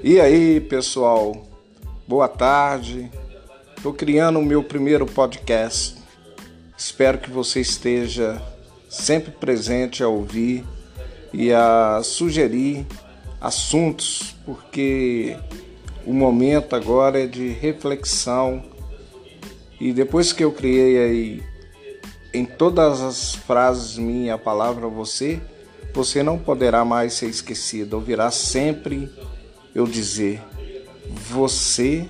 E aí, pessoal? Boa tarde. Estou criando o meu primeiro podcast. Espero que você esteja sempre presente a ouvir e a sugerir assuntos, porque o momento agora é de reflexão. E depois que eu criei aí em todas as frases minha a palavra você, você não poderá mais ser esquecido. Ouvirá sempre eu dizer: você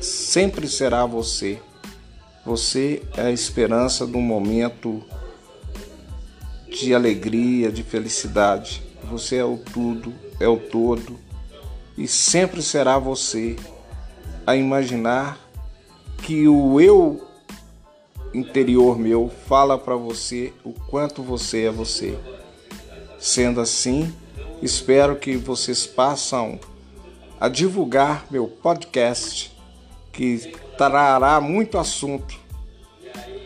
sempre será você. Você é a esperança do momento de alegria, de felicidade. Você é o tudo, é o todo e sempre será você a imaginar que o eu interior meu fala para você o quanto você é você. Sendo assim, espero que vocês passam a divulgar meu podcast, que trará muito assunto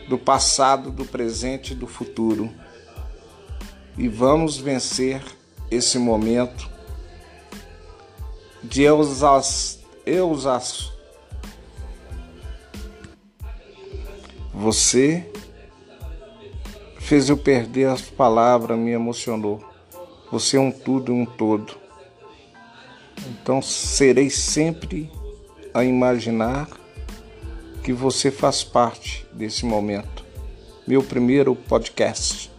do passado, do presente e do futuro. E vamos vencer esse momento de eusas. Você fez eu perder as palavras, me emocionou. Você é um tudo e um todo. Então serei sempre a imaginar que você faz parte desse momento. Meu primeiro podcast.